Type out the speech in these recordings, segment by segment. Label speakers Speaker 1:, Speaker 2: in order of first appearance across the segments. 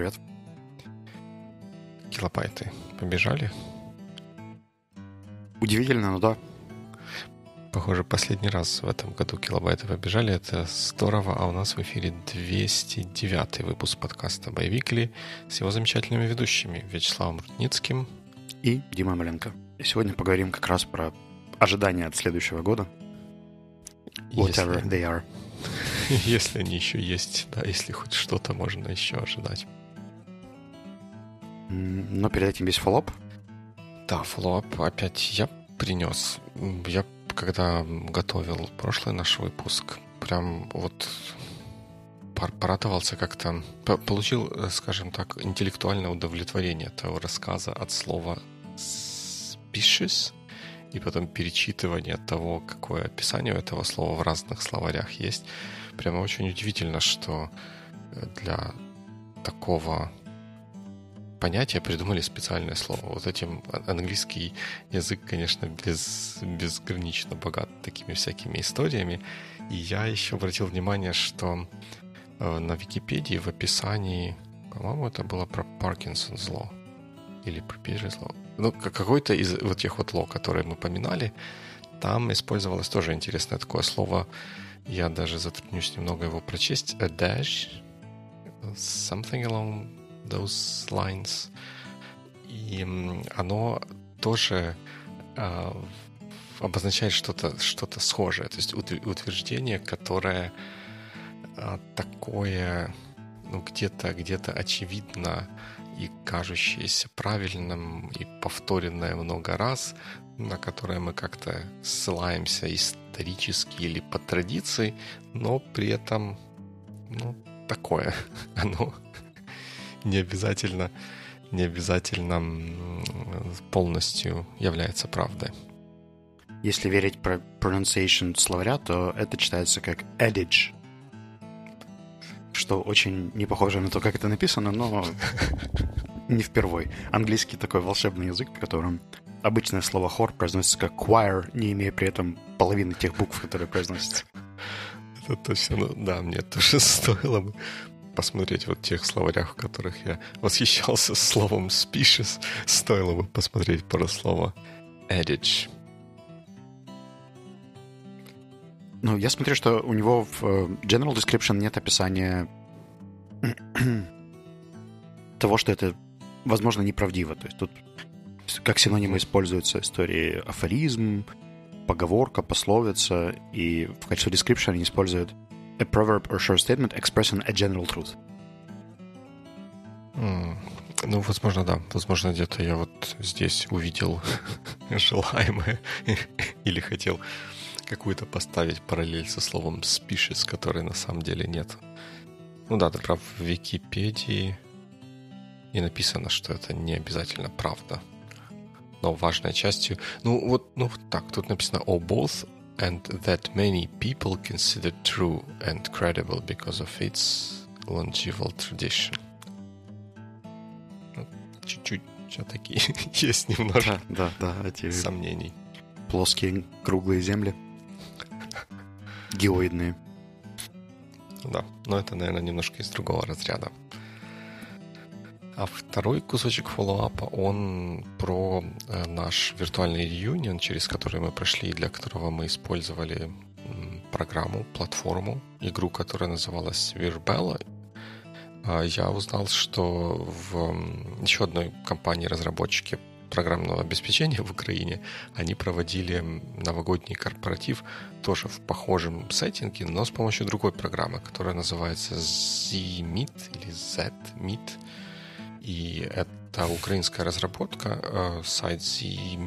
Speaker 1: привет.
Speaker 2: Килобайты побежали?
Speaker 1: Удивительно, но да.
Speaker 2: Похоже, последний раз в этом году килобайты побежали. Это здорово. А у нас в эфире 209 выпуск подкаста «Боевикли» с его замечательными ведущими Вячеславом Рудницким
Speaker 1: и Димой Маленко. Сегодня поговорим как раз про ожидания от следующего года. Whatever если, they are.
Speaker 2: Если они еще есть, да, если хоть что-то можно еще ожидать.
Speaker 1: Но перед этим есть фоллоп.
Speaker 2: Да, фоллоп опять я принес. Я когда готовил прошлый наш выпуск, прям вот порадовался как-то, получил, скажем так, интеллектуальное удовлетворение этого рассказа от слова species, и потом перечитывание того, какое описание у этого слова в разных словарях есть. Прямо очень удивительно, что для такого понятия придумали специальное слово. Вот этим английский язык, конечно, без, безгранично богат такими всякими историями. И я еще обратил внимание, что э, на Википедии в описании, по-моему, это было про Паркинсон зло или про зло. Ну, какой-то из вот тех вот ло, которые мы поминали, там использовалось тоже интересное такое слово. Я даже затруднюсь немного его прочесть. A dash, something along those lines. И оно тоже э, обозначает что-то что схожее, то есть утверждение, которое э, такое, ну, где-то где очевидно и кажущееся правильным и повторенное много раз, на которое мы как-то ссылаемся исторически или по традиции, но при этом, ну, такое. Оно не обязательно, не обязательно полностью является правдой.
Speaker 1: Если верить про pronunciation словаря, то это читается как adage, что очень не похоже на то, как это написано, но не впервой. Английский такой волшебный язык, в котором обычное слово хор произносится как choir, не имея при этом половины тех букв, которые произносятся.
Speaker 2: Это точно, ну, да, мне тоже стоило бы посмотреть вот тех словарях, в которых я восхищался словом species, стоило бы посмотреть про слово adage.
Speaker 1: Ну, я смотрю, что у него в э, General Description нет описания того, что это, возможно, неправдиво. То есть тут как синонимы используются истории афоризм, поговорка, пословица, и в качестве description они используют a proverb or short statement expressing a general truth.
Speaker 2: Mm. Ну, возможно, да. Возможно, где-то я вот здесь увидел желаемое или хотел какую-то поставить параллель со словом species, которой на самом деле нет. Ну да, ты прав, в Википедии и написано, что это не обязательно правда. Но важной частью... Ну вот, ну так, тут написано «Oh, both and that many people consider true and credible because of its longeval tradition. Ну, чуть-чуть все-таки есть немножко
Speaker 1: да, да, да, эти
Speaker 2: сомнений.
Speaker 1: Плоские круглые земли. Геоидные.
Speaker 2: Да, но это, наверное, немножко из другого разряда. А второй кусочек фоллоуапа, он про э, наш виртуальный реюнион, через который мы прошли, для которого мы использовали программу, платформу, игру, которая называлась Virbella. А я узнал, что в еще одной компании-разработчике программного обеспечения в Украине они проводили новогодний корпоратив тоже в похожем сеттинге, но с помощью другой программы, которая называется Z-Meet или Z-Meet и это украинская разработка, э, сайт zmeet.live.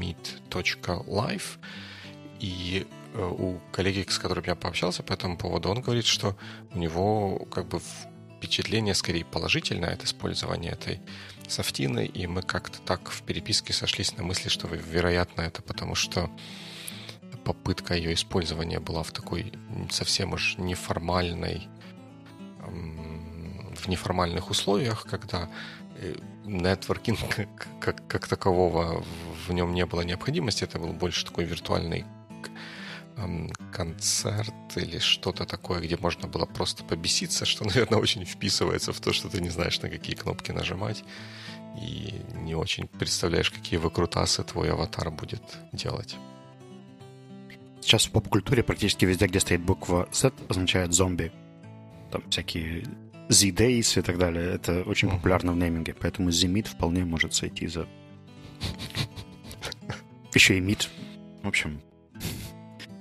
Speaker 2: И э, у коллеги, с которым я пообщался по этому поводу, он говорит, что у него как бы впечатление скорее положительное от использования этой софтины, и мы как-то так в переписке сошлись на мысли, что, вероятно, это потому что попытка ее использования была в такой совсем уж неформальной в неформальных условиях, когда нетворкинг как, как, как такового в нем не было необходимости. Это был больше такой виртуальный концерт или что-то такое, где можно было просто побеситься, что, наверное, очень вписывается в то, что ты не знаешь, на какие кнопки нажимать, и не очень представляешь, какие выкрутасы твой аватар будет делать.
Speaker 1: Сейчас в поп-культуре практически везде, где стоит буква Z, означает зомби. Там всякие Z-Days и так далее. Это очень популярно в нейминге, поэтому Z-Meet вполне может сойти за... Еще и Meet. В общем,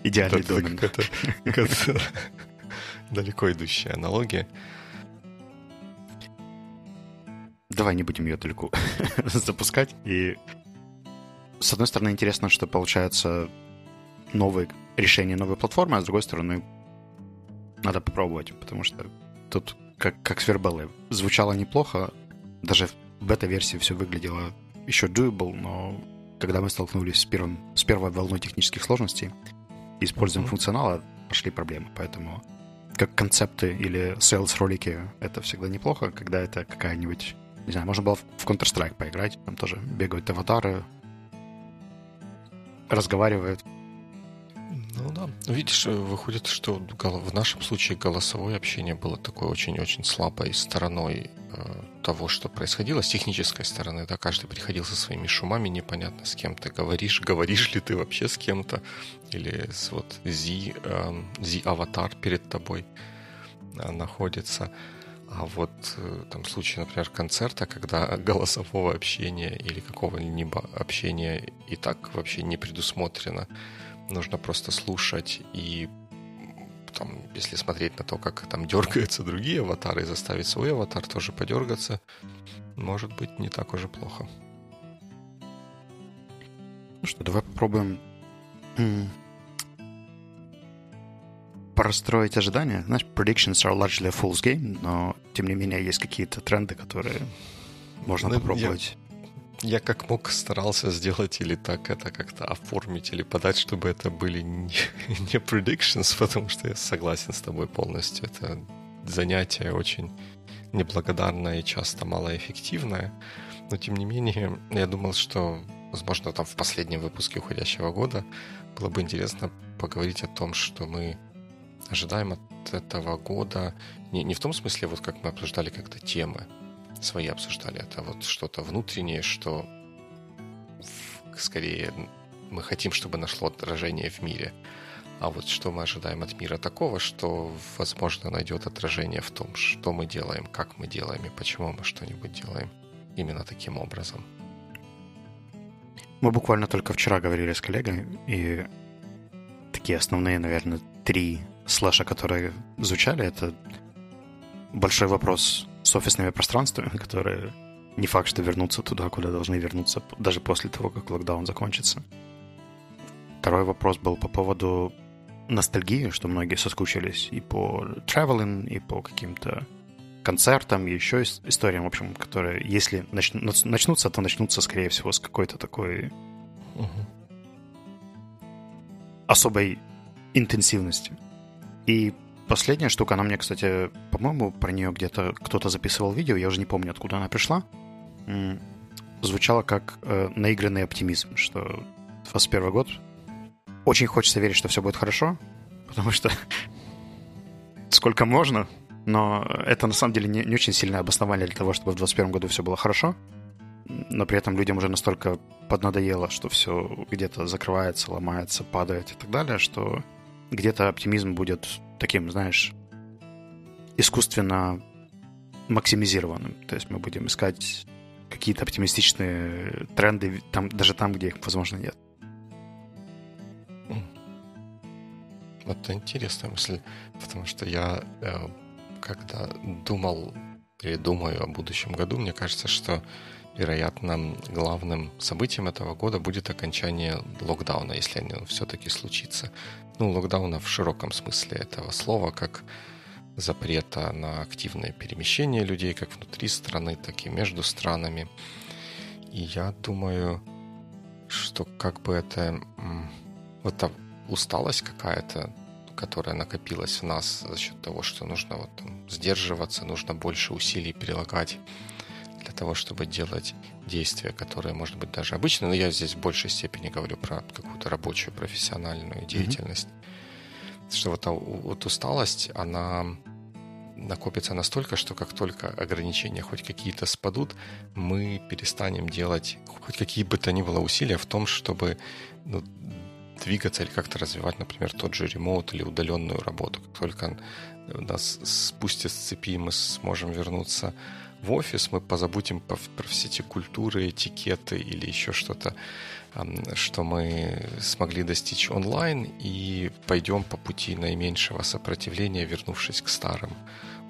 Speaker 1: идеальный домен.
Speaker 2: Далеко идущая аналогия.
Speaker 1: Давай не будем ее далеко запускать. И с одной стороны, интересно, что получается новые решения новой платформы, а с другой стороны, надо попробовать, потому что тут как, как с вербеллой. Звучало неплохо, даже в бета-версии все выглядело еще doable, но когда мы столкнулись с, первым, с первой волной технических сложностей и использованием mm-hmm. функционала, пошли проблемы. Поэтому как концепты или sales ролики это всегда неплохо, когда это какая-нибудь не знаю, можно было в Counter-Strike поиграть, там тоже бегают аватары, разговаривают.
Speaker 2: Да. Видишь, выходит, что в нашем случае голосовое общение было такой очень-очень слабой стороной э, того, что происходило с технической стороны. Да, каждый приходил со своими шумами, непонятно с кем ты говоришь, говоришь ли ты вообще с кем-то, или с вот Z, э, Z-аватар перед тобой э, находится. А вот э, там случай, например, концерта, когда голосового общения или какого-либо общения и так вообще не предусмотрено, нужно просто слушать и там, если смотреть на то, как там дергаются другие аватары и заставить свой аватар тоже подергаться, может быть не так уже плохо.
Speaker 1: Ну что, давай попробуем простроить ожидания. Знаешь, predictions are largely a fool's game, но тем не менее есть какие-то тренды, которые можно ну, попробовать.
Speaker 2: Я, как мог старался сделать или так это как-то оформить или подать, чтобы это были не, не predictions, потому что я согласен с тобой полностью. Это занятие очень неблагодарное и часто малоэффективное. Но тем не менее, я думал, что, возможно, там в последнем выпуске уходящего года было бы интересно поговорить о том, что мы ожидаем от этого года не, не в том смысле, вот как мы обсуждали как-то темы, свои обсуждали, это вот что-то внутреннее, что скорее мы хотим, чтобы нашло отражение в мире. А вот что мы ожидаем от мира такого, что, возможно, найдет отражение в том, что мы делаем, как мы делаем и почему мы что-нибудь делаем именно таким образом.
Speaker 1: Мы буквально только вчера говорили с коллегой, и такие основные, наверное, три слэша, которые звучали, это большой вопрос с офисными пространствами, которые не факт, что вернутся туда, куда должны вернуться, даже после того, как локдаун закончится. Второй вопрос был по поводу ностальгии, что многие соскучились и по traveling, и по каким-то концертам, и еще историям, в общем, которые, если начнутся, то начнутся, скорее всего, с какой-то такой угу. особой интенсивностью. И последняя штука, она мне, кстати, по-моему, про нее где-то кто-то записывал видео, я уже не помню, откуда она пришла. Звучало как э, наигранный оптимизм, что 21 год. Очень хочется верить, что все будет хорошо, потому что сколько можно, но это на самом деле не, не очень сильное обоснование для того, чтобы в 2021 году все было хорошо. Но при этом людям уже настолько поднадоело, что все где-то закрывается, ломается, падает и так далее, что где-то оптимизм будет таким, знаешь, искусственно максимизированным. То есть мы будем искать какие-то оптимистичные тренды там, даже там, где их, возможно, нет.
Speaker 2: Это интересная мысль, потому что я, э, когда думал или думаю о будущем году, мне кажется, что вероятно, главным событием этого года будет окончание локдауна, если оно все-таки случится. Ну, локдауна в широком смысле этого слова, как запрета на активное перемещение людей как внутри страны, так и между странами. И я думаю, что как бы это... Вот та усталость какая-то, которая накопилась в нас за счет того, что нужно вот сдерживаться, нужно больше усилий прилагать для того, чтобы делать действия, которые, может быть, даже обычные, но я здесь в большей степени говорю про какую-то рабочую, профессиональную деятельность, mm-hmm. что вот, вот усталость, она накопится настолько, что как только ограничения хоть какие-то спадут, мы перестанем делать хоть какие бы то ни было усилия в том, чтобы ну, двигаться или как-то развивать, например, тот же ремоут или удаленную работу. Как только нас спустят с цепи, мы сможем вернуться в офис, мы позабудем про все эти культуры, этикеты или еще что-то, что мы смогли достичь онлайн, и пойдем по пути наименьшего сопротивления, вернувшись к старым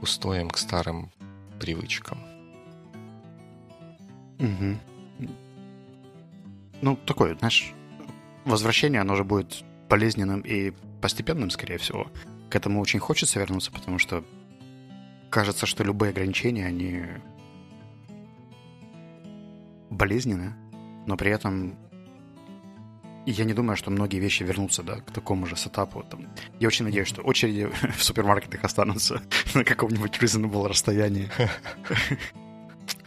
Speaker 2: устоям, к старым привычкам.
Speaker 1: Угу. Ну, такое, знаешь, возвращение, оно же будет болезненным и постепенным, скорее всего. К этому очень хочется вернуться, потому что кажется, что любые ограничения, они болезненны, но при этом я не думаю, что многие вещи вернутся да, к такому же сетапу. Там. Я очень надеюсь, что очереди в супермаркетах останутся на каком-нибудь reasonable расстоянии.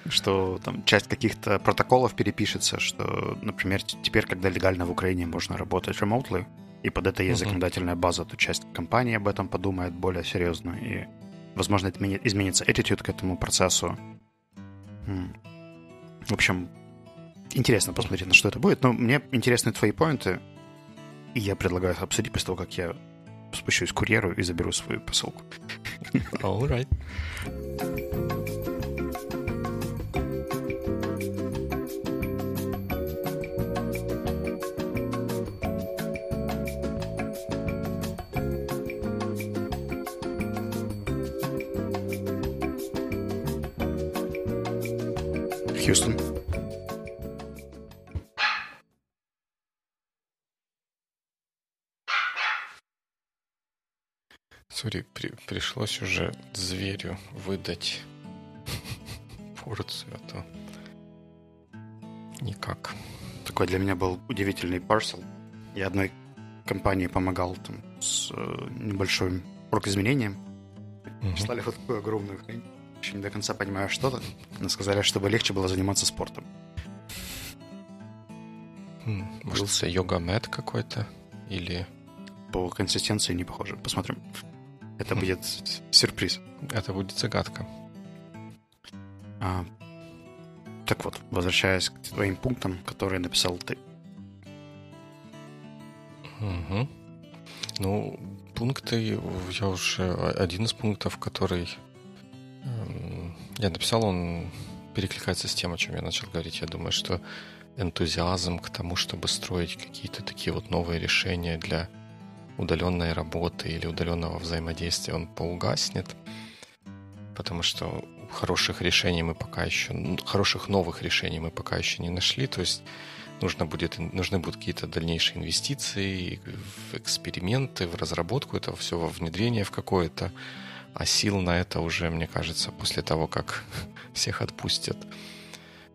Speaker 1: Что там часть каких-то протоколов перепишется, что, например, теперь, когда легально в Украине можно работать remotely, и под это есть законодательная база, то часть компании об этом подумает более серьезно, и, возможно, изменится attitude к этому процессу. В общем, интересно посмотреть, на что это будет. Но мне интересны твои поинты, и я предлагаю обсудить после того, как я спущусь к курьеру и заберу свою посылку.
Speaker 2: All right.
Speaker 1: Хьюстон.
Speaker 2: Сори, при, пришлось уже зверю выдать порцию, а то никак.
Speaker 1: Такой для меня был удивительный парсел. Я одной компании помогал там с э, небольшим изменением. Угу. Слали вот такую огромную хрень. Еще не до конца понимаю, что это. Но сказали, чтобы легче было заниматься спортом.
Speaker 2: Может, это йога-мед какой-то? Или...
Speaker 1: По консистенции не похоже. Посмотрим. Это будет сюрприз.
Speaker 2: Это будет загадка.
Speaker 1: А, так вот, возвращаясь к твоим пунктам, которые написал ты.
Speaker 2: Угу. Ну, пункты, я уже один из пунктов, который я написал, он перекликается с тем, о чем я начал говорить. Я думаю, что энтузиазм к тому, чтобы строить какие-то такие вот новые решения для удаленной работы или удаленного взаимодействия он поугаснет, потому что хороших решений мы пока еще, хороших новых решений мы пока еще не нашли, то есть нужно будет, нужны будут какие-то дальнейшие инвестиции в эксперименты, в разработку этого всего, во внедрение в какое-то, а сил на это уже, мне кажется, после того, как всех отпустят,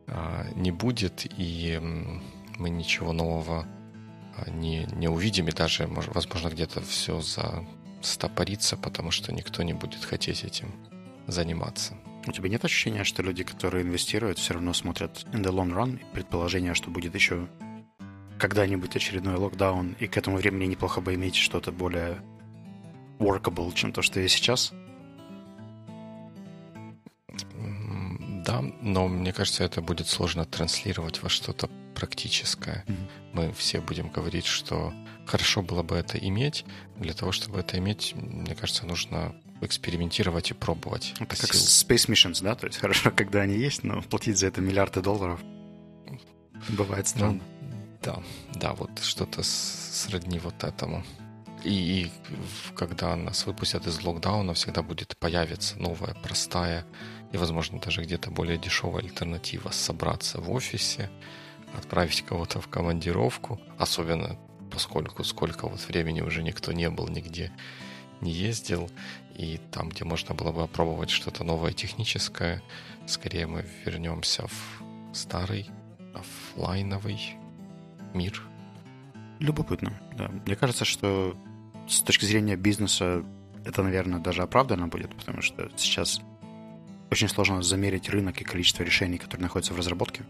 Speaker 2: а, не будет, и мы ничего нового не, не увидим, и даже, возможно, где-то все застопорится, потому что никто не будет хотеть этим заниматься.
Speaker 1: У тебя нет ощущения, что люди, которые инвестируют, все равно смотрят in the long run, предположение, что будет еще когда-нибудь очередной локдаун, и к этому времени неплохо бы иметь что-то более workable, чем то, что есть сейчас?
Speaker 2: Да, но мне кажется, это будет сложно транслировать во что-то практическое. Mm-hmm. Мы все будем говорить, что хорошо было бы это иметь. Для того, чтобы это иметь, мне кажется, нужно экспериментировать и пробовать.
Speaker 1: Это как. Space Missions, да? То есть хорошо, когда они есть, но платить за это миллиарды долларов бывает ну, странно. Ну,
Speaker 2: да, да, вот что-то сродни вот этому. И, и когда нас выпустят из локдауна, всегда будет появиться новая, простая и, возможно, даже где-то более дешевая альтернатива собраться в офисе, отправить кого-то в командировку, особенно поскольку сколько вот времени уже никто не был нигде, не ездил, и там, где можно было бы опробовать что-то новое техническое, скорее мы вернемся в старый офлайновый мир.
Speaker 1: Любопытно, да. Мне кажется, что с точки зрения бизнеса это, наверное, даже оправданно будет, потому что сейчас очень сложно замерить рынок и количество решений, которые находятся в разработке.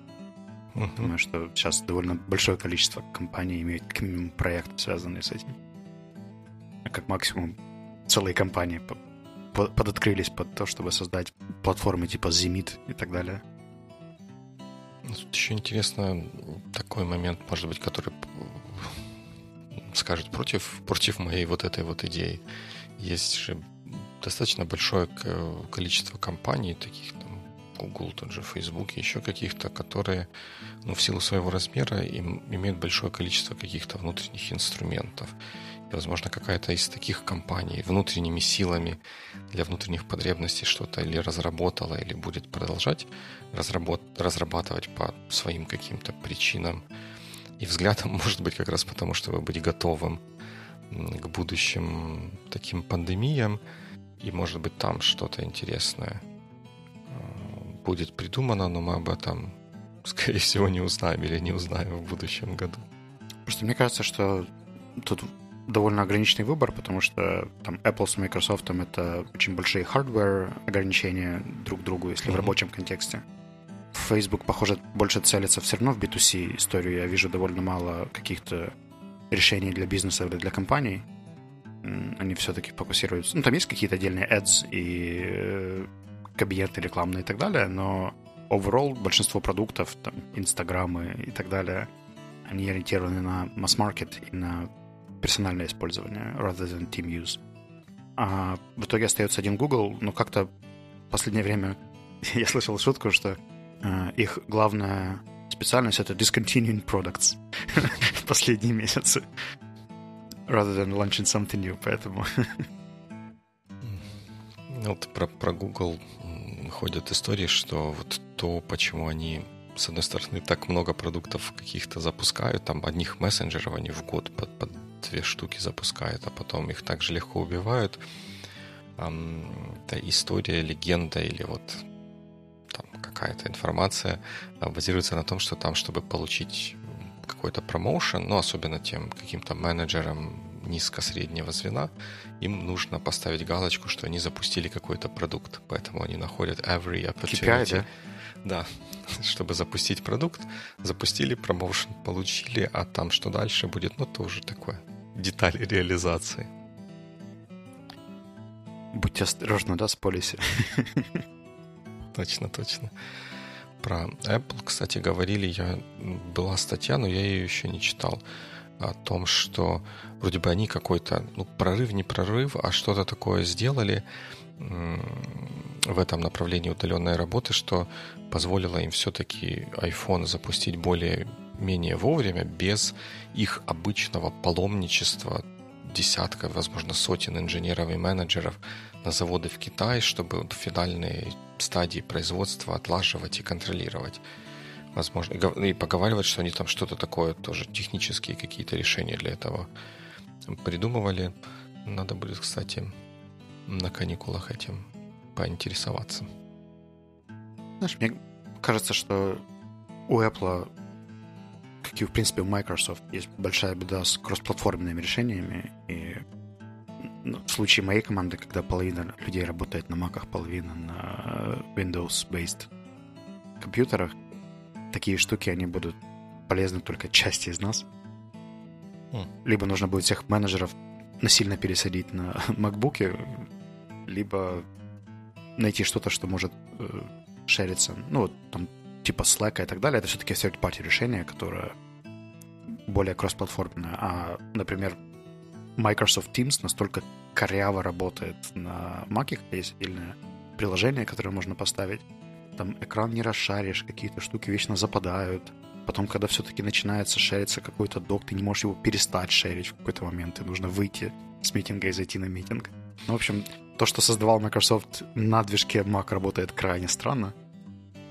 Speaker 2: Мгм.
Speaker 1: Думаю, что сейчас довольно большое количество компаний имеют как минимум проекты, связанные с этим. А как максимум целые компании по- по- подоткрылись под то, чтобы создать платформы типа Zemit и так далее.
Speaker 2: Ну, Тут еще интересно такой момент, может быть, который скажет против, против моей вот этой вот идеи. Есть же достаточно большое к- количество компаний, таких там Google, тот же Facebook, еще каких-то, которые ну, в силу своего размера им, имеют большое количество каких-то внутренних инструментов. И, возможно, какая-то из таких компаний внутренними силами для внутренних потребностей что-то или разработала, или будет продолжать разработ... разрабатывать по своим каким-то причинам и взглядам, может быть, как раз потому, чтобы быть готовым к будущим таким пандемиям, и, может быть, там что-то интересное э, будет придумано, но мы об этом, скорее всего, не узнаем или не узнаем в будущем году.
Speaker 1: Просто мне кажется, что тут довольно ограниченный выбор, потому что там Apple с Microsoft это очень большие hardware ограничения друг к другу, если в
Speaker 2: Мгм.
Speaker 1: рабочем контексте. Facebook, похоже, больше целится все равно в B2C историю. Я вижу довольно мало каких-то решений для бизнеса или для компаний. Они все-таки фокусируются. Ну, там есть какие-то отдельные ads и э, кабинеты рекламные и так далее, но overall большинство продуктов, там, инстаграмы и так далее, они ориентированы на масс-маркет и на персональное использование, rather than team use. А в итоге остается один Google, но как-то в последнее время я слышал шутку, что э, их главная специальность — это discontinuing products в последние месяцы. Rather than launching something new, поэтому...
Speaker 2: Ну, Вот про, про Google ходят истории, что вот то, почему они, с одной стороны, так много продуктов каких-то запускают, там одних мессенджеров они в год под, под две штуки запускают, а потом их так же легко убивают. Это история, легенда или вот там какая-то информация а, базируется на том, что там, чтобы получить какой-то промоушен, ну, особенно тем каким-то менеджерам низко-среднего звена, им нужно поставить галочку, что они запустили какой-то продукт. Поэтому они находят every opportunity.
Speaker 1: KPI, да?
Speaker 2: Да, чтобы запустить продукт, запустили, промоушен получили, а там что дальше будет, ну, тоже такое. Детали реализации.
Speaker 1: Будьте осторожны, да, с полиси.
Speaker 2: Точно, точно. Про Apple, кстати, говорили, я была статья, но я ее еще не читал о том, что вроде бы они какой-то, ну, прорыв, не прорыв, а что-то такое сделали в этом направлении удаленной работы, что позволило им все-таки iPhone запустить более-менее вовремя, без их обычного паломничества десятков, возможно, сотен инженеров и менеджеров на заводы в Китай, чтобы в финальные стадии производства отлаживать и контролировать. Возможно, и поговаривать, что они там что-то такое, тоже технические какие-то решения для этого придумывали. Надо будет, кстати, на каникулах этим поинтересоваться.
Speaker 1: Знаешь, мне кажется, что у Apple, как и, в принципе, у Microsoft, есть большая беда с кроссплатформенными решениями. И ну, в случае моей команды, когда половина людей работает на Mac, половина на Windows-based компьютерах, такие штуки, они будут полезны только части из нас.
Speaker 2: Хм.
Speaker 1: Либо нужно будет всех менеджеров насильно пересадить на MacBook, либо найти что-то, что может э, шериться. Ну, вот там типа Slack и так далее. Это все-таки third-party решение, которое более кроссплатформенное. А, например, Microsoft Teams настолько коряво работает на Mac, есть отдельное приложение, которое можно поставить. Там экран не расшаришь, какие-то штуки вечно западают. Потом, когда все-таки начинается шериться какой-то док, ты не можешь его перестать шерить в какой-то момент, и нужно выйти с митинга и зайти на митинг. Ну, в общем, то, что создавал Microsoft на движке Mac, работает крайне странно.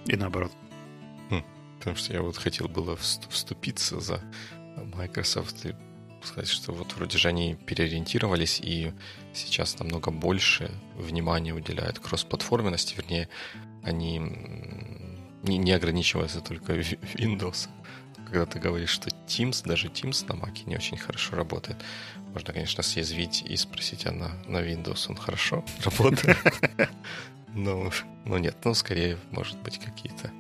Speaker 1: И наоборот.
Speaker 2: Потому что я вот хотел было вст- вступиться за Microsoft и сказать, что вот вроде же они переориентировались и сейчас намного больше внимания уделяют кроссплатформенности, вернее, они не, не ограничиваются только Windows. Когда ты говоришь, что Teams, даже Teams на Mac не очень хорошо работает, можно, конечно, съязвить и спросить, а на, на Windows он хорошо работает? Ну, ну нет, ну скорее, может быть, какие-то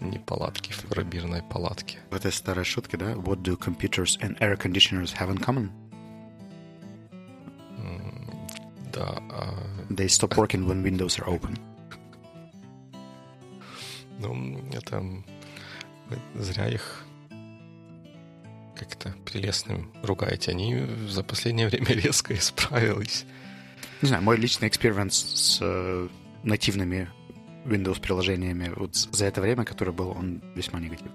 Speaker 2: неполадки в пробирной палатке.
Speaker 1: В этой старой шутке, да? What do computers and air conditioners have in common?
Speaker 2: Да. А...
Speaker 1: They stop working when windows are open.
Speaker 2: Ну, это зря их как-то прелестным ругаете. Они за последнее время резко исправились.
Speaker 1: Не знаю, мой личный эксперимент с э, нативными Windows-приложениями вот за это время, которое был, он весьма негативный.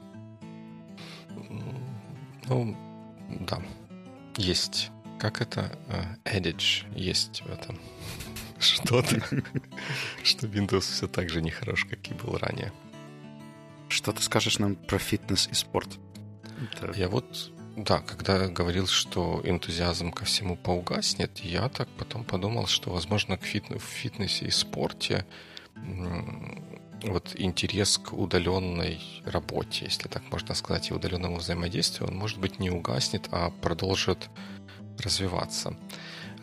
Speaker 2: Ну, да. Есть. Как это? Edge есть в этом что-то, что Windows все так же нехорош, как и был ранее.
Speaker 1: Что ты скажешь нам про фитнес и спорт?
Speaker 2: Я вот, да, когда говорил, что энтузиазм ко всему поугаснет, я так потом подумал, что, возможно, к фитнес, в фитнесе и спорте вот интерес к удаленной работе, если так можно сказать, и удаленному взаимодействию, он, может быть, не угаснет, а продолжит развиваться.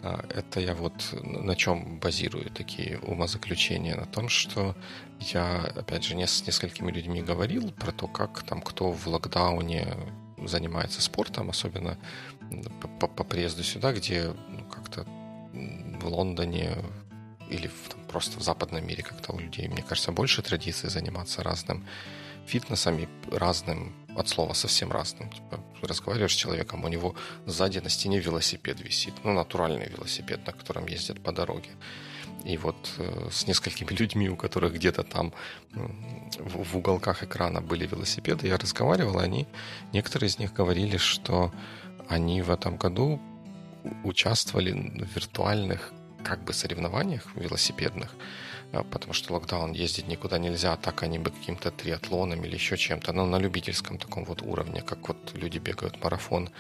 Speaker 2: А, это я вот на чем базирую такие умозаключения? На том, что я, опять же, с несколькими людьми говорил про то, как там кто в локдауне занимается спортом, особенно по, по приезду сюда, где ну, как-то в Лондоне или в, там, просто в западном мире как-то у людей, мне кажется, больше традиций заниматься разным фитнесом и разным, от слова совсем разным. Типа, разговариваешь с человеком, у него сзади на стене велосипед висит, ну, натуральный велосипед, на котором ездят по дороге. И вот э, с несколькими людьми, у которых где-то там э, в, уголках экрана были велосипеды, я разговаривал, они, некоторые из них говорили, что они в этом году участвовали в виртуальных как бы соревнованиях велосипедных, а, потому что локдаун ездить никуда нельзя, а так они бы каким-то триатлоном или еще чем-то, но на любительском таком вот уровне, как вот люди бегают марафон,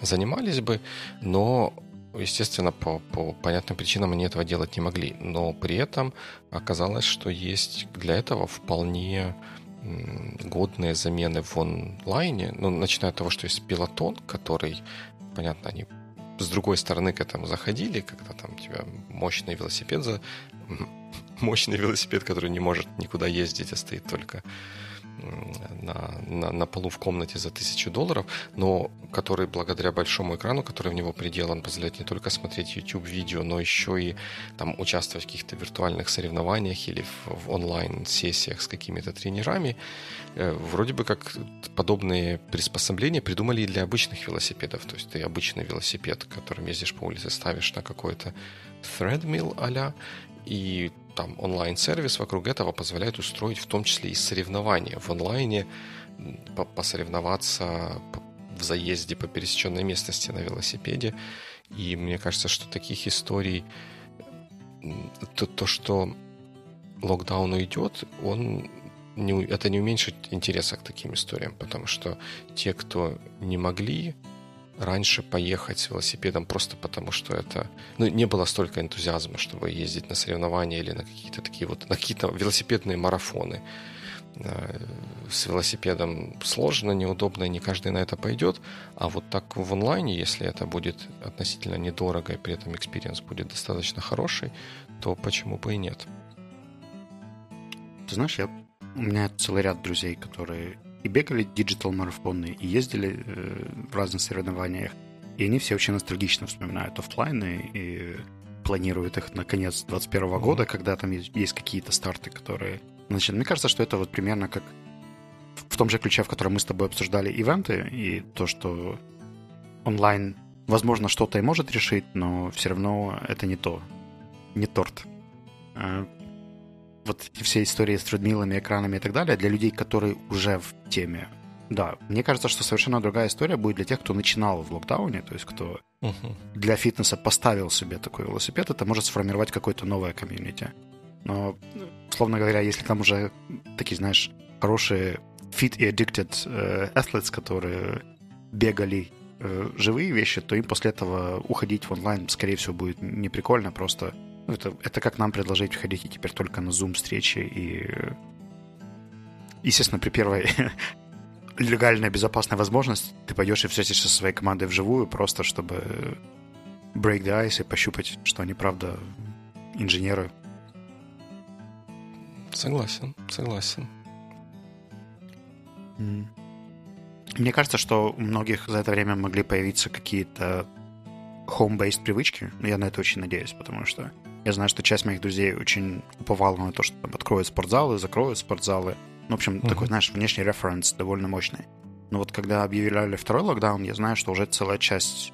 Speaker 2: занимались бы, но естественно, по, по понятным причинам они этого делать не могли. Но при этом оказалось, что есть для этого вполне годные замены в онлайне. Ну, начиная от того, что есть пилотон, который, понятно, они с другой стороны к этому заходили, когда там у тебя мощный велосипед за мощный велосипед, который не может никуда ездить, а стоит только на, на, на полу в комнате за тысячу долларов, но который благодаря большому экрану, который в него приделан, позволяет не только смотреть YouTube-видео, но еще и там участвовать в каких-то виртуальных соревнованиях или в, в онлайн-сессиях с какими-то тренерами. Э, вроде бы как подобные приспособления придумали и для обычных велосипедов. То есть ты обычный велосипед, которым ездишь по улице, ставишь на какой-то threadmill а и там онлайн-сервис вокруг этого позволяет устроить в том числе и соревнования в онлайне, посоревноваться в заезде по пересеченной местности на велосипеде. И мне кажется, что таких историй, то, то что локдаун уйдет, он не, это не уменьшит интереса к таким историям, потому что те, кто не могли раньше поехать велосипедом просто потому, что это... Ну, не было столько энтузиазма, чтобы ездить на соревнования или на какие-то такие вот... На какие-то велосипедные марафоны. Э, с велосипедом сложно, неудобно, не каждый на это пойдет. А вот так в онлайне, если это будет относительно недорого, и при этом experience будет достаточно хороший, то почему бы и нет?
Speaker 1: Ты знаешь, я... у меня целый ряд друзей, которые и бегали digital -марафоны, и ездили э, в разных соревнованиях. И они все очень ностальгично вспоминают офлайны и планируют их на конец 2021 mm-hmm. года, когда там есть, есть какие-то старты, которые... Значит, мне кажется, что это вот примерно как в том же ключе, в котором мы с тобой обсуждали ивенты, и то, что онлайн, возможно, что-то и может решить, но все равно это не то, не торт. Вот эти все истории с трудмилами, экранами и так далее, для людей, которые уже в теме, да, мне кажется, что совершенно другая история будет для тех, кто начинал в локдауне, то есть кто uh-huh. для фитнеса поставил себе такой велосипед, это может сформировать какое-то новое комьюнити. Но, условно говоря, если там уже такие, знаешь, хорошие fit и addicted э, athletes, которые бегали э, живые вещи, то им после этого уходить в онлайн, скорее всего, будет не прикольно, просто ну, это, это как нам предложить входить теперь только на Zoom встречи и... Естественно, при первой легальной, безопасной возможности ты пойдешь и встретишься со своей командой вживую, просто чтобы break the ice и пощупать, что они, правда, инженеры.
Speaker 2: Согласен, согласен.
Speaker 1: Мне кажется, что у многих за это время могли появиться какие-то home-based привычки. Я на это очень надеюсь, потому что я знаю, что часть моих друзей очень уповала на то, что там откроют спортзалы, закроют спортзалы. Ну, в общем, uh-huh. такой, знаешь, внешний референс довольно мощный. Но вот когда объявляли второй локдаун, я знаю, что уже целая часть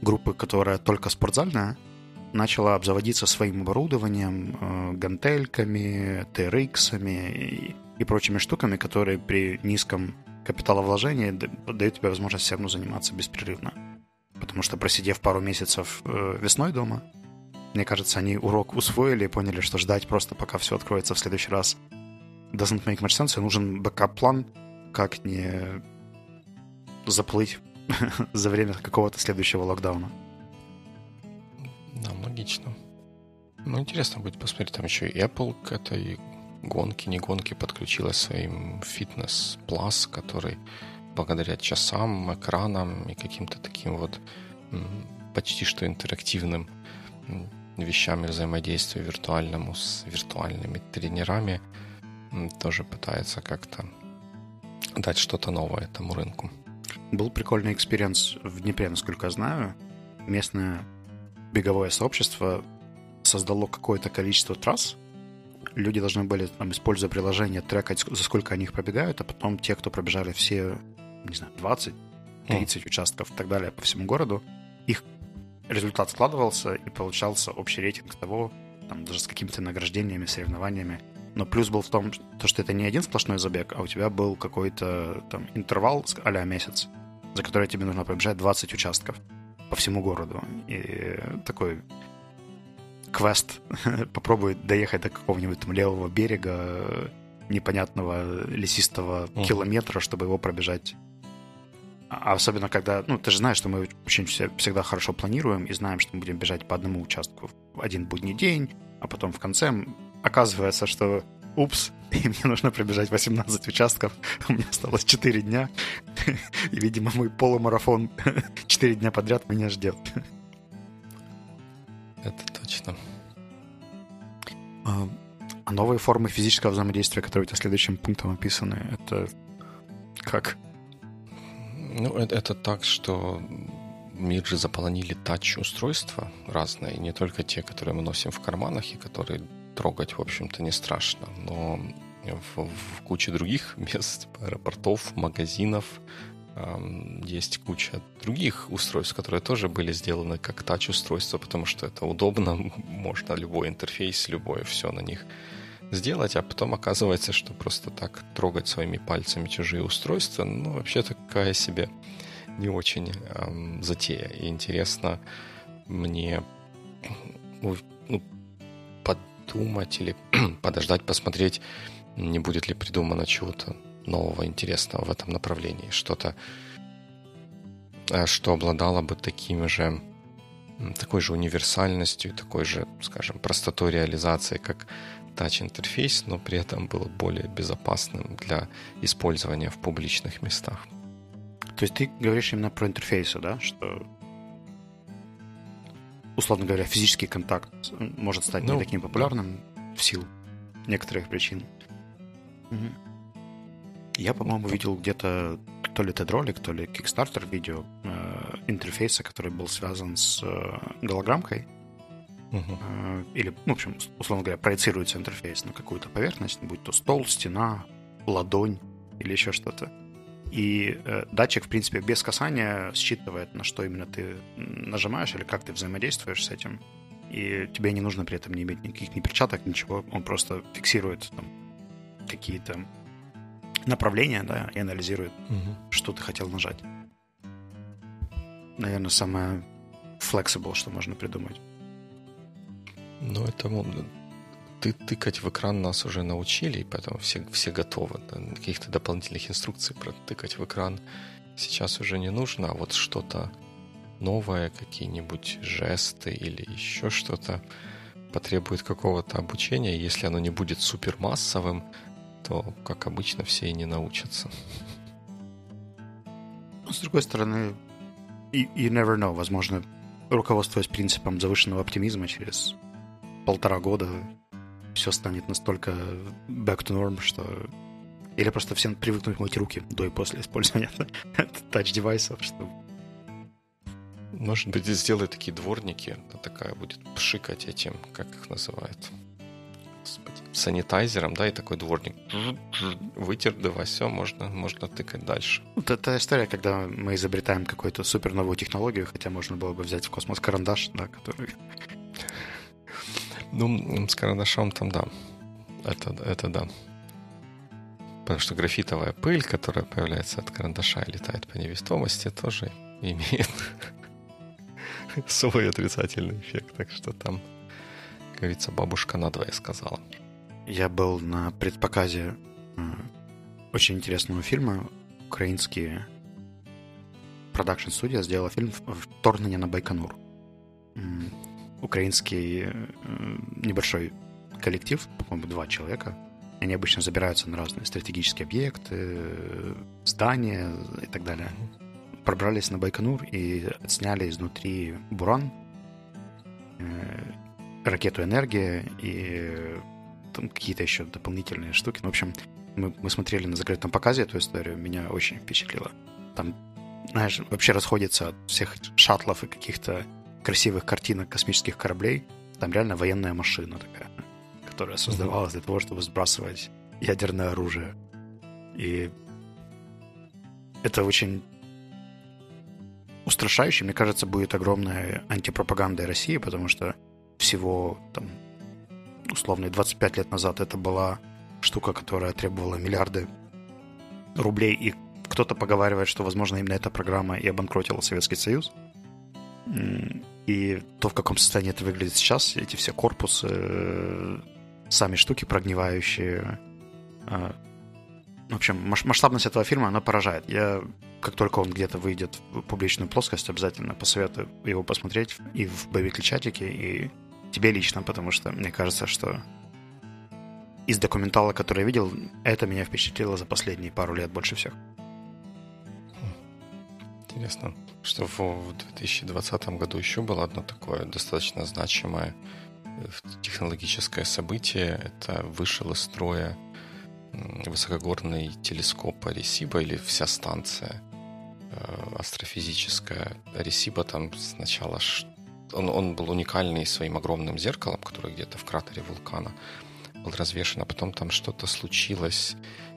Speaker 1: группы, которая только спортзальная, начала обзаводиться своим оборудованием, э, гантельками, TRX и, и прочими штуками, которые при низком капиталовложении дают тебе возможность все равно заниматься беспрерывно. Потому что просидев пару месяцев э, весной дома, мне кажется, они урок усвоили и поняли, что ждать просто пока все откроется в следующий раз doesn't make much sense, и нужен backup -план, как не заплыть за время какого-то следующего локдауна.
Speaker 2: Да, логично. Ну, интересно будет посмотреть. Там еще и Apple к этой гонке, не гонке подключилась своим Fitness Plus, который благодаря часам, экранам и каким-то таким вот почти что интерактивным вещами взаимодействия виртуальному с виртуальными тренерами тоже пытается как-то дать что-то новое этому рынку.
Speaker 1: Был прикольный experience в Днепре, насколько я знаю. Местное беговое сообщество создало какое-то количество трасс. Люди должны были, там, используя приложение, трекать, за сколько они их пробегают, а потом те, кто пробежали все, не знаю, 20, 30 mm. участков и так далее по всему городу, их результат складывался и получался общий рейтинг того, там, даже с какими-то награждениями, соревнованиями. Но плюс был в том, то, что это не один сплошной забег, а у тебя был какой-то там интервал а месяц, за который тебе нужно пробежать 20 участков по всему городу. И такой квест попробует доехать до какого-нибудь там левого берега непонятного лесистого uh-huh. километра, чтобы его пробежать. А особенно когда, ну, ты же знаешь, что мы очень всегда хорошо планируем и знаем, что мы будем бежать по одному участку в один будний день, а потом в конце оказывается, что упс, и мне нужно пробежать 18 участков, у меня осталось 4 дня, и, видимо, мой полумарафон 4 дня подряд меня ждет.
Speaker 2: Это точно.
Speaker 1: А, а новые формы физического взаимодействия, которые у тебя следующим пунктом описаны, это как?
Speaker 2: Ну, это, это так, что мир же заполонили тач-устройства разные, не только те, которые мы носим в карманах и которые трогать, в общем-то, не страшно. Но в, в куче других мест, аэропортов, магазинов, есть куча других устройств, которые тоже были сделаны как тач-устройства, потому что это удобно, можно любой интерфейс, любое все на них сделать, а потом оказывается, что просто так трогать своими пальцами чужие устройства, ну, вообще такая себе не очень эм, затея. И интересно мне ну, подумать или подождать, посмотреть, не будет ли придумано чего-то нового, интересного в этом направлении. Что-то, э, что обладало бы такими же такой же универсальностью, такой же, скажем, простотой реализации, как тач-интерфейс, но при этом было более безопасным для использования в публичных местах.
Speaker 1: То есть ты говоришь именно про интерфейсы, да? Что условно говоря, физический контакт может стать ну, не таким популярным в силу некоторых причин. Я, по-моему, видел где-то то ли TED-ролик, то ли Kickstarter видео э, интерфейса, который был связан с э, голограммкой. Uh-huh. Э, или, ну, в общем, условно говоря, проецируется интерфейс на какую-то поверхность, будь то стол, стена, ладонь или еще что-то. И э, датчик, в принципе, без касания считывает, на что именно ты нажимаешь или как ты взаимодействуешь с этим. И тебе не нужно при этом не иметь никаких ни перчаток, ничего. Он просто фиксирует там, какие-то направления, да, и анализирует, угу. что ты хотел нажать. Наверное, самое flexible, что можно придумать.
Speaker 2: Ну, это ты тыкать в экран нас уже научили, и поэтому все, все готовы. Каких-то дополнительных инструкций про тыкать в экран сейчас уже не нужно, а вот что-то новое, какие-нибудь жесты или еще что-то потребует какого-то обучения. Если оно не будет супермассовым, то, как обычно, все и не научатся.
Speaker 1: С другой стороны, you never know. Возможно, руководствуясь принципом завышенного оптимизма через полтора года все станет настолько back to norm, что... Или просто всем привыкнуть мыть руки до и после использования тач-девайсов, что...
Speaker 2: Может быть, сделай такие дворники, такая будет пшикать этим, как их называют, Господи, санитайзером, да, и такой дворник вытер, да, все, можно, можно тыкать дальше.
Speaker 1: Вот это история, когда мы изобретаем какую-то супер новую технологию, хотя можно было бы взять в космос карандаш, да, который...
Speaker 2: Ну, с карандашом там, да. Это, это да. Потому что графитовая пыль, которая появляется от карандаша и летает по невестомости, тоже имеет свой отрицательный эффект. Так что там говорится, бабушка надвое сказала.
Speaker 1: Я был на предпоказе э, очень интересного фильма. Украинские продакшн-студия сделала фильм «Вторгнение на Байконур». Украинский э, небольшой коллектив, по-моему, два человека. Они обычно забираются на разные стратегические объекты, здания и так далее. Пробрались на Байконур и сняли изнутри буран, э, ракету «Энергия» и там какие-то еще дополнительные штуки. Ну, в общем, мы, мы смотрели на закрытом показе эту историю, меня очень впечатлило. Там, знаешь, вообще расходится от всех шаттлов и каких-то красивых картинок космических кораблей. Там реально военная машина такая, которая создавалась для того, чтобы сбрасывать ядерное оружие. И это очень устрашающе. Мне кажется, будет огромная антипропаганда России, потому что всего там условно 25 лет назад это была штука, которая требовала миллиарды рублей, и кто-то поговаривает, что, возможно, именно эта программа и обанкротила Советский Союз. И то, в каком состоянии это выглядит сейчас, эти все корпусы, э, сами штуки прогнивающие. Э, в общем, масштабность этого фильма, она поражает. Я, как только он где-то выйдет в публичную плоскость, обязательно посоветую его посмотреть и в боевике чатике, и тебе лично, потому что мне кажется, что из документала, который я видел, это меня впечатлило за последние пару лет больше всех.
Speaker 2: Интересно, что в 2020 году еще было одно такое достаточно значимое э, технологическое событие. Это вышел из строя высокогорный телескоп Аресиба или вся станция э, астрофизическая. Аресиба там сначала он, он был уникальный своим огромным зеркалом, которое где-то в кратере вулкана был развешен, а потом там что-то случилось,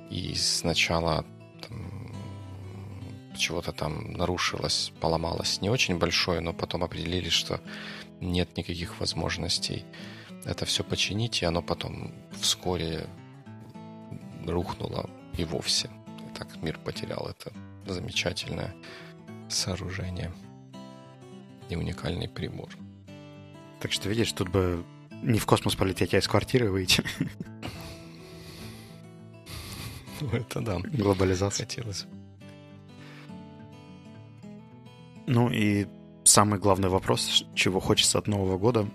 Speaker 2: и сначала чего-то там нарушилось, поломалось не очень большое, но потом определили, что нет никаких возможностей это все починить, и оно потом вскоре рухнуло и вовсе. И так мир потерял это замечательное сооружение и уникальный прибор.
Speaker 1: Так что, видишь, тут бы не в космос полететь, а из квартиры выйти.
Speaker 2: Ну, это да.
Speaker 1: Глобализация.
Speaker 2: Хотелось.
Speaker 1: Ну и самый главный вопрос, чего хочется от Нового года,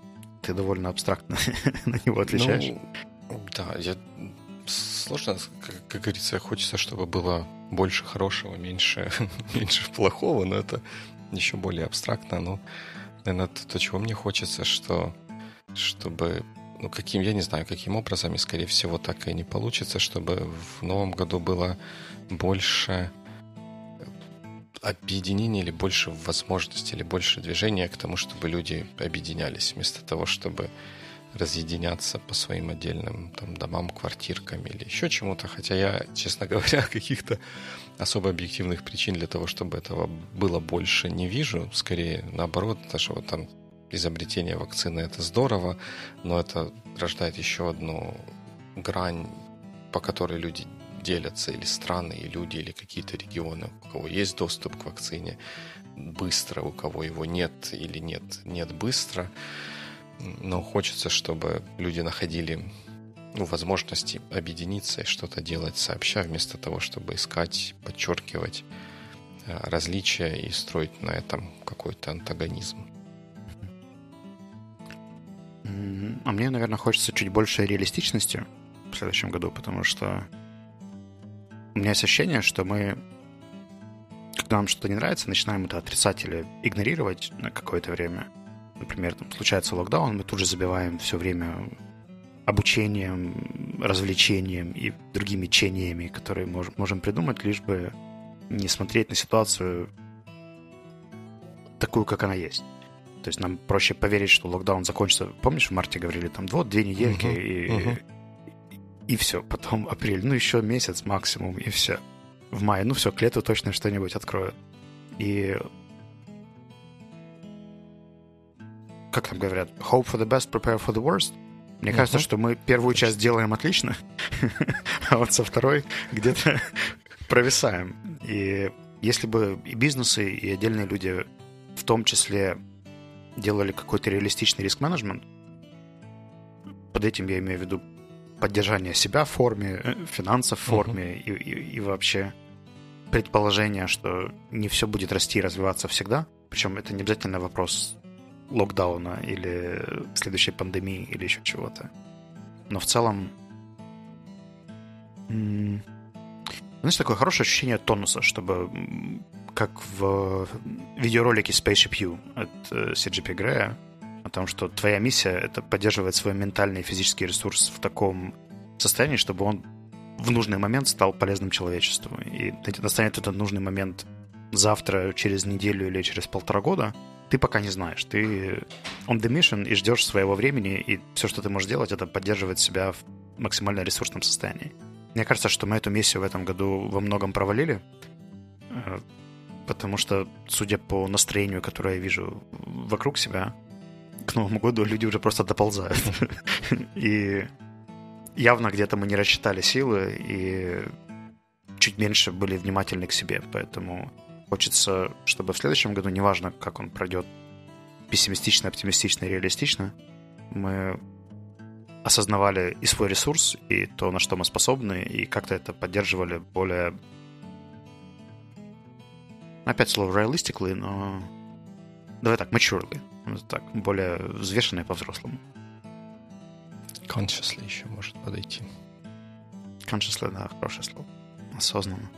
Speaker 1: ты довольно абстрактно на него отвечаешь.
Speaker 2: Ну, да, я сложно, как, как говорится, хочется, чтобы было больше хорошего, меньше, меньше плохого, но это еще более абстрактно, но, наверное, то, чего мне хочется, что чтобы ну, каким, я не знаю, каким образом, и, скорее всего, так и не получится, чтобы в новом году было больше объединения или больше возможностей, или больше движения к тому, чтобы люди объединялись, вместо того, чтобы разъединяться по своим отдельным там, домам, квартиркам или еще чему-то. Хотя я, честно говоря, каких-то особо объективных причин для того, чтобы этого было больше, не вижу. Скорее, наоборот, даже вот там изобретение вакцины это здорово, но это рождает еще одну грань, по которой люди делятся, или страны, и люди, или какие-то регионы, у кого есть доступ к вакцине быстро, у кого его нет или нет, нет быстро но хочется, чтобы люди находили ну, возможности объединиться и что-то делать сообща, вместо того, чтобы искать, подчеркивать э, различия и строить на этом какой-то антагонизм.
Speaker 1: А мне, наверное, хочется чуть больше реалистичности в следующем году, потому что у меня есть ощущение, что мы, когда нам что-то не нравится, начинаем это отрицать или игнорировать на какое-то время – например, там, случается локдаун, мы тут же забиваем все время обучением, развлечением и другими чениями, которые мож, можем придумать, лишь бы не смотреть на ситуацию такую, как она есть. То есть нам проще поверить, что локдаун закончится. Помнишь, в марте говорили, там, вот, две недельки, uh-huh, и, uh-huh. И, все. Потом апрель, ну, еще месяц максимум, и все. В мае, ну, все, к лету точно что-нибудь откроют. И как там говорят, hope for the best, prepare for the worst. Мне uh-huh. кажется, что мы первую часть делаем отлично, а вот со второй где-то провисаем. И если бы и бизнесы, и отдельные люди в том числе делали какой-то реалистичный риск-менеджмент, под этим я имею в виду поддержание себя в форме, э, финансов в форме uh-huh. и, и, и вообще предположение, что не все будет расти и развиваться всегда. Причем это не обязательно вопрос локдауна или следующей пандемии или еще чего-то. Но в целом... Знаешь, такое хорошее ощущение тонуса, чтобы как в видеоролике Spaceship U от э, CGP Грея, о том, что твоя миссия — это поддерживать свой ментальный и физический ресурс в таком состоянии, чтобы он в нужный момент стал полезным человечеству. И настанет этот нужный момент завтра, через неделю или через полтора года, ты пока не знаешь. Ты on the mission и ждешь своего времени, и все, что ты можешь делать, это поддерживать себя в максимально ресурсном состоянии. Мне кажется, что мы эту миссию в этом году во многом провалили, э, потому что, судя по настроению, которое я вижу вокруг себя, к Новому году люди уже просто доползают. И явно где-то мы не рассчитали силы и чуть меньше были внимательны к себе. Поэтому хочется, чтобы в следующем году, неважно, как он пройдет, пессимистично, оптимистично, реалистично, мы осознавали и свой ресурс, и то, на что мы способны, и как-то это поддерживали более... Опять слово realistically, но... Давай так, maturely. Так, более взвешенное по-взрослому.
Speaker 2: Consciously еще может подойти.
Speaker 1: Consciously, да, хорошее слово. Осознанно.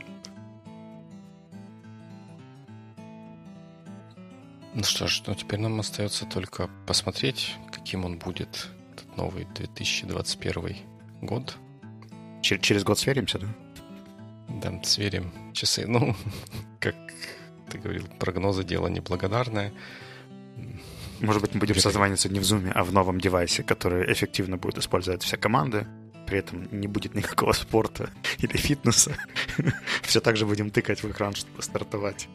Speaker 2: Ну что ж, ну теперь нам остается только посмотреть, каким он будет, этот новый 2021 год.
Speaker 1: Чер- через год сверимся, да?
Speaker 2: Да, сверим часы. Ну, как ты говорил, прогнозы дело неблагодарное.
Speaker 1: Может быть, мы будем созваниваться не в Zoom, а в новом девайсе, который эффективно будет использовать вся команда. При этом не будет никакого спорта или фитнеса. Все так же будем тыкать в экран, чтобы стартовать.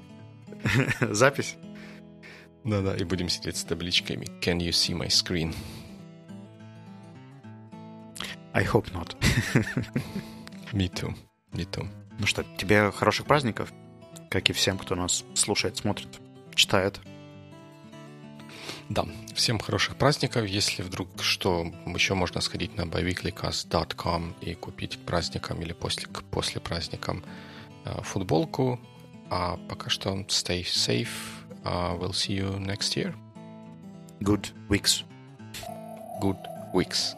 Speaker 1: Запись.
Speaker 2: Да-да, и будем сидеть с табличками Can you see my screen?
Speaker 1: I hope not.
Speaker 2: Me too. Me too.
Speaker 1: Ну что, тебе хороших праздников, как и всем, кто нас слушает, смотрит, читает.
Speaker 2: Да, всем хороших праздников. Если вдруг что, еще можно сходить на biweeklycast.com и купить к праздникам или после, после праздникам э, футболку. А пока что stay safe. Uh, we'll see you next year.
Speaker 1: Good weeks.
Speaker 2: Good weeks.